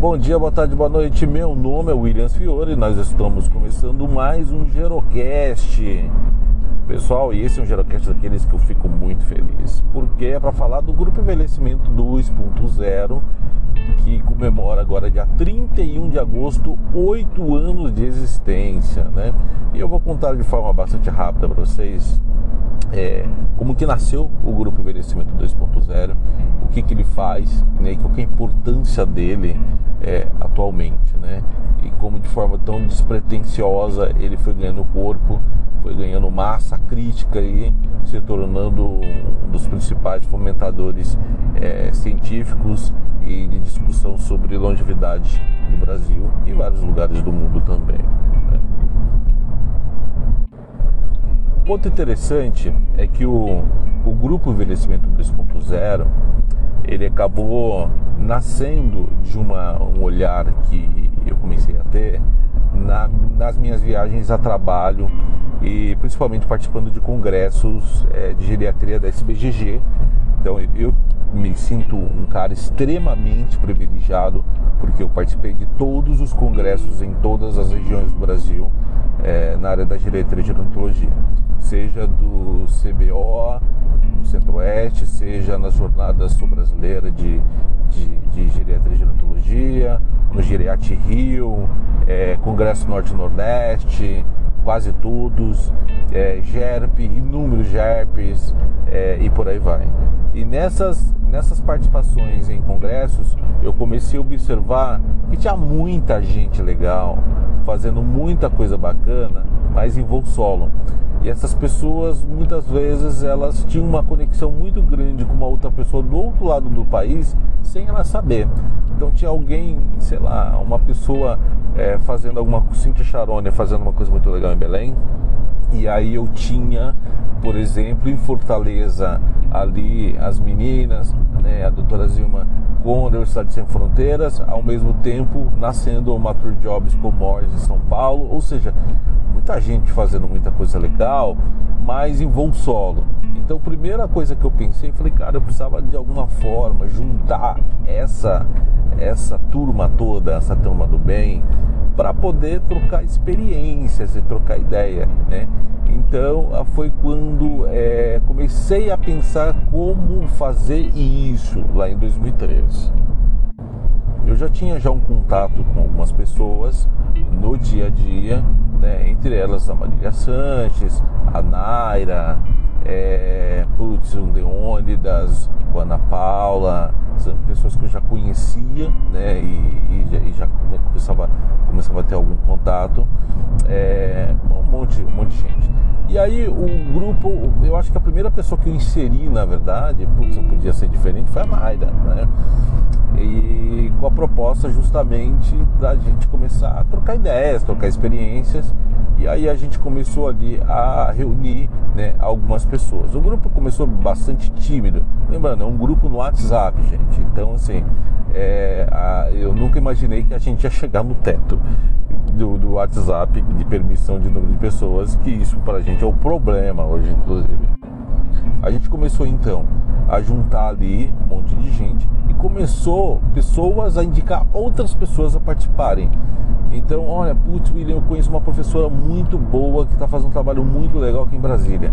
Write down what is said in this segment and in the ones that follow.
Bom dia, boa tarde, boa noite. Meu nome é Williams Fiore e nós estamos começando mais um Gerocast. Pessoal, e esse é um Gerocast daqueles que eu fico muito feliz, porque é para falar do Grupo Envelhecimento 2.0, que comemora agora dia 31 de agosto, oito anos de existência, né? E eu vou contar de forma bastante rápida para vocês é, como que nasceu o Grupo Envelhecimento 2.0, o que, que ele faz, né, qual é a importância dele é, atualmente, né? E como de forma tão despretensiosa ele foi ganhando corpo, foi ganhando massa crítica e se tornando um dos principais fomentadores é, científicos e de discussão sobre longevidade no Brasil e vários lugares do mundo também. Né? Ponto interessante é que o, o grupo Envelhecimento 2.0 ele acabou nascendo de uma, um olhar que eu comecei a ter na, nas minhas viagens a trabalho e principalmente participando de congressos é, de geriatria da SBGG. Então eu me sinto um cara extremamente privilegiado porque eu participei de todos os congressos em todas as regiões do Brasil é, na área da geriatria e gerontologia, seja do CBO, no Centro-Oeste, seja nas jornadas sul brasileiras de, de, de geriatria e gerontologia, no Geriate Rio, é, Congresso Norte-Nordeste, quase todos, é, GERP, inúmeros GERPs é, e por aí vai. E nessas, nessas participações em congressos, eu comecei a observar que tinha muita gente legal, fazendo muita coisa bacana, mas em voo solo. E essas pessoas, muitas vezes, elas tinham uma conexão muito grande com uma outra pessoa do outro lado do país, sem ela saber. Então tinha alguém, sei lá, uma pessoa é, fazendo alguma Cintia Charone fazendo uma coisa muito legal em Belém. E aí eu tinha, por exemplo, em Fortaleza, ali as meninas, né, a doutora Zilma com a Universidade Sem Fronteiras, ao mesmo tempo nascendo uma Tour Jobs com Morris em São Paulo, ou seja, muita gente fazendo muita coisa legal, mas em voo solo. Então, a primeira coisa que eu pensei, falei, cara, eu precisava de alguma forma juntar essa essa turma toda, essa turma do bem, para poder trocar experiências e trocar ideia, né? Então foi quando é, comecei a pensar como fazer isso lá em 2013. Eu já tinha já um contato com algumas pessoas no dia a dia, né? entre elas a Marília Sanches, a Naira, é, putz, o Leônidas, Ana Paula, são pessoas que eu já conhecia, né, e, e, e já, começava, começava a ter algum contato, é, um monte, um monte de gente. E aí o grupo, eu acho que a primeira pessoa que eu inseri, na verdade, putz, não podia ser diferente, foi a Mayra, né? E com a proposta justamente da gente começar a trocar ideias, trocar experiências. E aí a gente começou ali a reunir né, algumas pessoas. O grupo começou bastante tímido. Lembrando, é um grupo no WhatsApp, gente. Então, assim, é, a, eu nunca imaginei que a gente ia chegar no teto do, do WhatsApp de permissão de número de pessoas, que isso para a gente é o problema hoje, inclusive. A gente começou então a juntar ali um monte de gente e começou pessoas a indicar outras pessoas a participarem. Então, olha, putz, William, eu conheço uma professora muito boa que está fazendo um trabalho muito legal aqui em Brasília.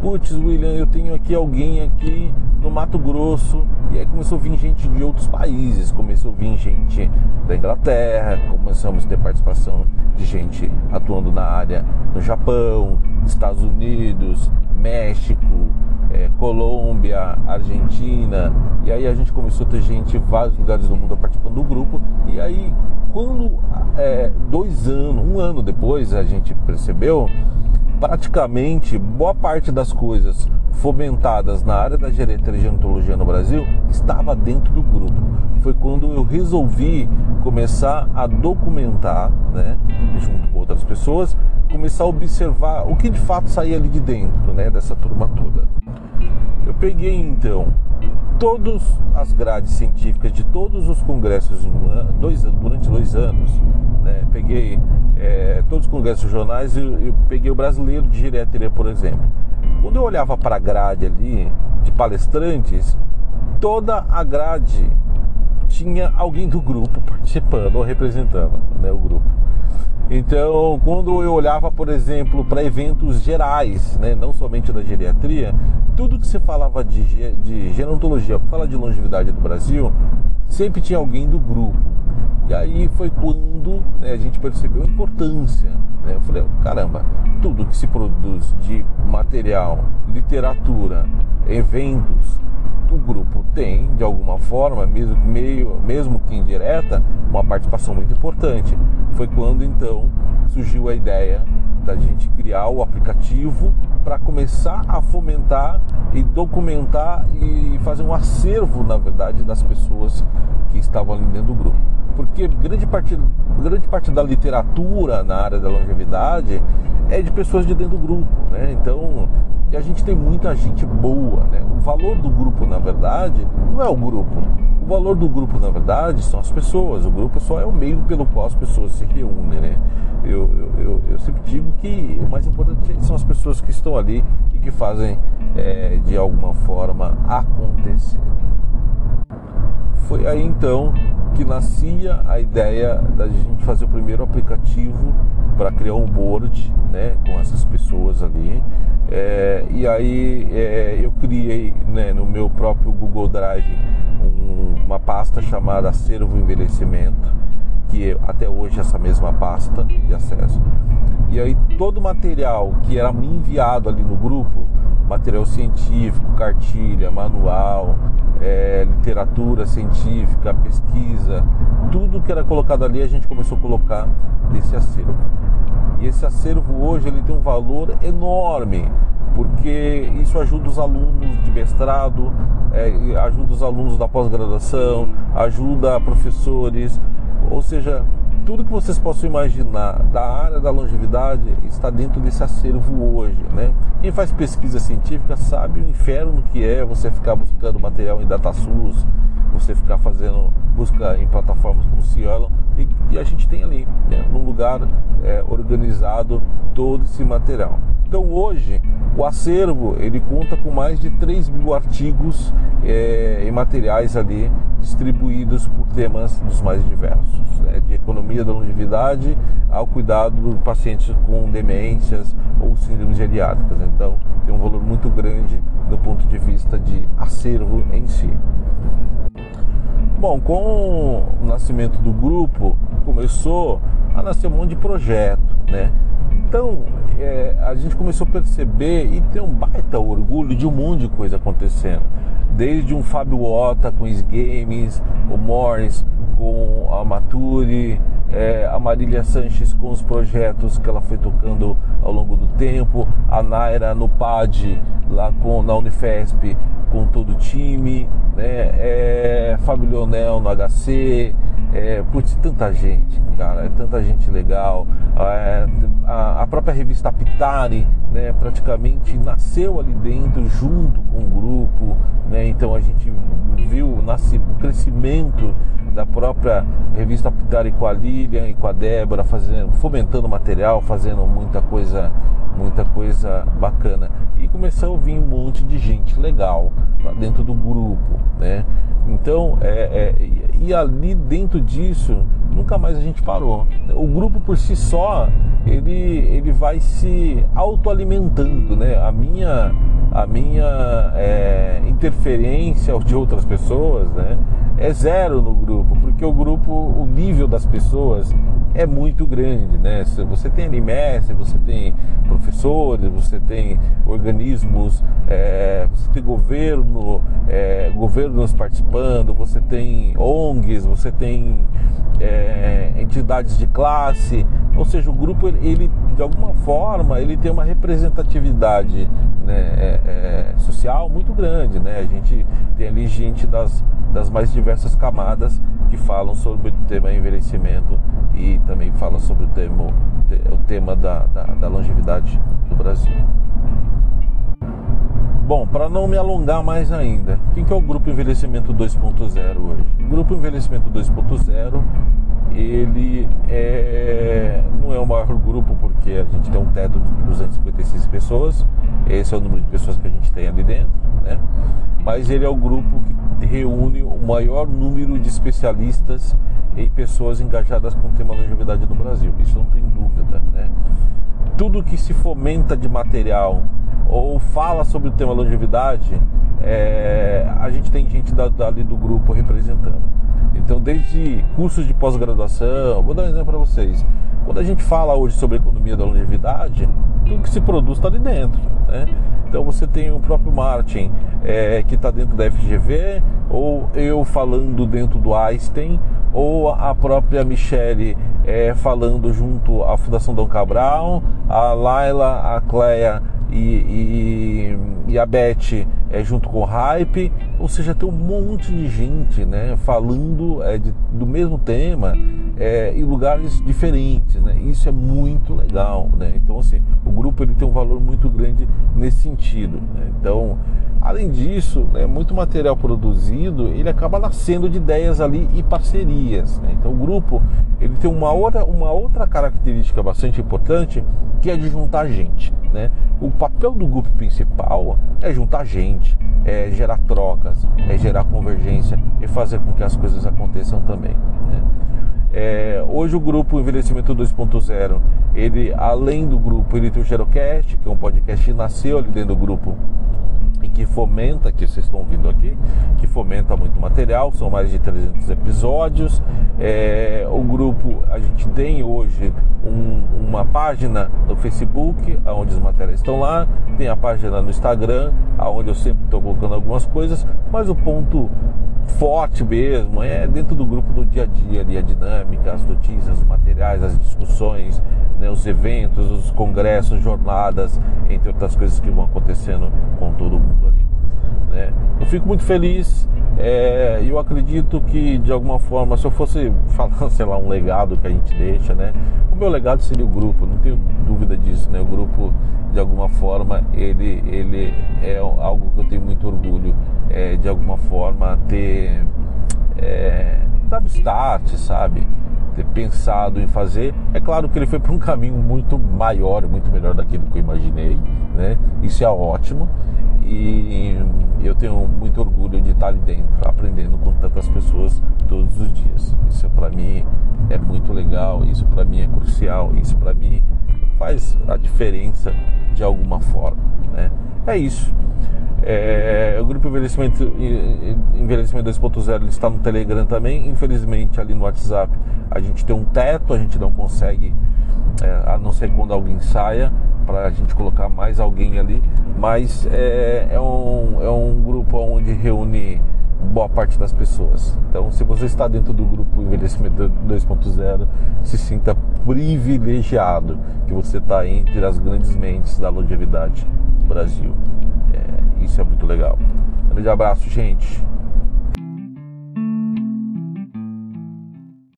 Putz, William, eu tenho aqui alguém aqui no Mato Grosso. E aí começou a vir gente de outros países, começou a vir gente da Inglaterra, começamos a ter participação de gente atuando na área no Japão, Estados Unidos, México, é, Colômbia, Argentina, e aí a gente começou a ter gente em vários lugares do mundo participando do grupo, e aí quando é, dois anos, um ano depois a gente percebeu, praticamente boa parte das coisas fomentadas na área da geriatria e gerontologia no Brasil estava dentro do grupo. Foi quando eu resolvi começar a documentar, né, junto com outras pessoas, começar a observar o que de fato saía ali de dentro, né, dessa turma toda. Eu peguei então todas as grades científicas de todos os congressos dois, durante dois anos, né, peguei é, todos os congressos jornais e, e peguei o brasileiro de geriatria, por exemplo. Quando eu olhava para a grade ali de palestrantes, toda a grade tinha alguém do grupo participando ou representando né, o grupo. Então, quando eu olhava, por exemplo, para eventos gerais, né, não somente da geriatria, tudo que se falava de, de gerontologia, fala de longevidade do Brasil, sempre tinha alguém do grupo. E aí foi quando né, a gente percebeu a importância. Né? Eu falei, caramba, tudo que se produz de material, literatura, eventos, o grupo tem, de alguma forma, mesmo, meio, mesmo que indireta, uma participação muito importante. Foi quando então surgiu a ideia da gente criar o aplicativo para começar a fomentar e documentar e fazer um acervo, na verdade, das pessoas que estavam ali dentro do grupo. Porque grande parte, grande parte da literatura na área da longevidade é de pessoas de dentro do grupo, né? Então, e a gente tem muita gente boa, né? O valor do grupo, na verdade, não é o grupo. O valor do grupo, na verdade, são as pessoas. O grupo só é o meio pelo qual as pessoas se reúnem, né? Eu, eu, eu, eu sempre digo que o mais importante são as pessoas que estão ali e que fazem é, de alguma forma acontecer. Foi aí então que nascia a ideia da gente fazer o primeiro aplicativo para criar um board né, com essas pessoas ali. É, e aí é, eu criei né, no meu próprio Google Drive um, uma pasta chamada Acervo Envelhecimento, que é até hoje é essa mesma pasta de acesso. E aí todo o material que era enviado ali no grupo, material científico, cartilha, manual, é, literatura científica, pesquisa, tudo que era colocado ali a gente começou a colocar nesse acervo. E esse acervo hoje ele tem um valor enorme, porque isso ajuda os alunos de mestrado, é, ajuda os alunos da pós-graduação, ajuda professores, ou seja, tudo que vocês possam imaginar da área da longevidade está dentro desse acervo hoje, né? Quem faz pesquisa científica sabe o inferno que é você ficar buscando material em DataSUS, você ficar fazendo busca em plataformas como Cielo e, e a gente tem ali, né, num lugar é, organizado todo esse material. Então hoje o acervo ele conta com mais de 3 mil artigos é, e materiais ali distribuídos por temas dos mais diversos, né, de economia da longevidade ao cuidado de pacientes com demências ou síndromes geriátricas. Então tem um valor muito grande do ponto de vista de acervo em si. Bom, com o nascimento do grupo começou a nascer um monte de projeto, né? Então é, a gente começou a perceber e ter um baita orgulho de um monte de coisa acontecendo. Desde um Fábio Ota com os games, o Morris com a Maturi, é, a Marília Sanches com os projetos que ela foi tocando ao longo do tempo, a Naira no PAD, lá com, na Unifesp, com todo o time, né? É, Fábio Leonel no HC, é, putz, tanta gente, cara, é tanta gente legal. É, a, a, própria revista Pitari, né, praticamente nasceu ali dentro, junto com o grupo, né? Então a gente viu o crescimento da própria revista Pitari com a Lilian e com a Débora, fazendo, fomentando material, fazendo muita coisa, muita coisa bacana. E começou a vir um monte de gente legal para dentro do grupo, né? Então, é, é, e ali dentro disso, nunca mais a gente parou. O grupo por si só, ele, ele vai se autoalimentando, né? A minha, a minha é, interferência de outras pessoas, né? É zero no grupo, porque o grupo, o nível das pessoas é muito grande, né? Você tem animestre, você tem professores, você tem organismos, é, você tem governo, é, governos participando, você tem ONGs, você tem é, entidades de classe, ou seja, o grupo ele de alguma forma ele tem uma representatividade né, é, é, social muito grande, né? A gente tem ali gente das, das mais diversas camadas que falam sobre o tema envelhecimento e também falam sobre o tema, o tema da, da, da longevidade do Brasil. Bom, para não me alongar mais ainda, quem que é o Grupo Envelhecimento 2.0 hoje? O Grupo Envelhecimento 2.0, ele é, não é o maior grupo porque a gente tem um teto de 256 pessoas, esse é o número de pessoas que a gente tem ali dentro, né? Mas ele é o grupo que reúne o maior número de especialistas e pessoas engajadas com o tema longevidade no Brasil. Isso não tem dúvida, né? Tudo que se fomenta de material ou fala sobre o tema longevidade, é, a gente tem gente da, dali do grupo representando. Então, desde cursos de pós-graduação, vou dar um exemplo para vocês. Quando a gente fala hoje sobre economia da longevidade, tudo que se produz está ali dentro. Né? Então você tem o próprio Martin é, que está dentro da FGV, ou eu falando dentro do Einstein, ou a própria Michele é, falando junto à Fundação Dom Cabral, a Laila, a Cleia e, e, e a Beth é, junto com o Hype, ou seja, tem um monte de gente né, falando é, de, do mesmo tema é, em lugares diferentes. Né? Isso é muito legal. Né? Então, assim, o grupo ele tem um valor muito grande nesse sentido. Né? Então, além disso, né, muito material produzido, ele acaba nascendo de ideias ali e parcerias. Né? Então, o grupo ele tem uma outra, uma outra característica bastante importante que é de juntar gente. Né? O papel do grupo principal é juntar gente, é gerar trocas, é gerar convergência e fazer com que as coisas aconteçam também. Né? É, hoje o grupo Envelhecimento 2.0, ele além do grupo, ele tem o Gerocast, que é um podcast que nasceu ali dentro do grupo e que fomenta, que vocês estão ouvindo aqui, que fomenta muito material, são mais de 300 episódios. É, o grupo, a gente tem hoje um, uma página no Facebook, onde os materiais estão lá, tem a página no Instagram, onde eu sempre estou colocando algumas coisas, mas o ponto forte mesmo é dentro do grupo do dia a dia ali, a dinâmica, as notícias, os materiais, as discussões, né, os eventos, os congressos, jornadas, entre outras coisas que vão acontecendo com todo mundo ali. Né? Eu fico muito feliz é, eu acredito que de alguma forma, se eu fosse falar, sei lá, um legado que a gente deixa, né? O meu legado seria o grupo, não tenho dúvida disso, né? O grupo, de alguma forma, ele, ele é algo que eu tenho muito orgulho, é, de alguma forma, ter é, dado start, sabe? Ter pensado em fazer. É claro que ele foi para um caminho muito maior, muito melhor daquilo que eu imaginei, né? Isso é ótimo e eu tenho muito orgulho de estar ali dentro, aprendendo com tantas pessoas todos os dias. Isso para mim é muito legal, isso para mim é crucial, isso para mim faz a diferença de alguma forma. Né? É isso. É, o grupo Envelhecimento, Envelhecimento 2.0 está no Telegram também. Infelizmente, ali no WhatsApp, a gente tem um teto, a gente não consegue, é, a não ser quando alguém saia, para a gente colocar mais alguém ali, mas é, é, um, é um grupo onde reúne boa parte das pessoas. Então, se você está dentro do grupo Envelhecimento 2.0, se sinta privilegiado que você está entre as grandes mentes da longevidade do Brasil. É, isso é muito legal. Um grande abraço, gente.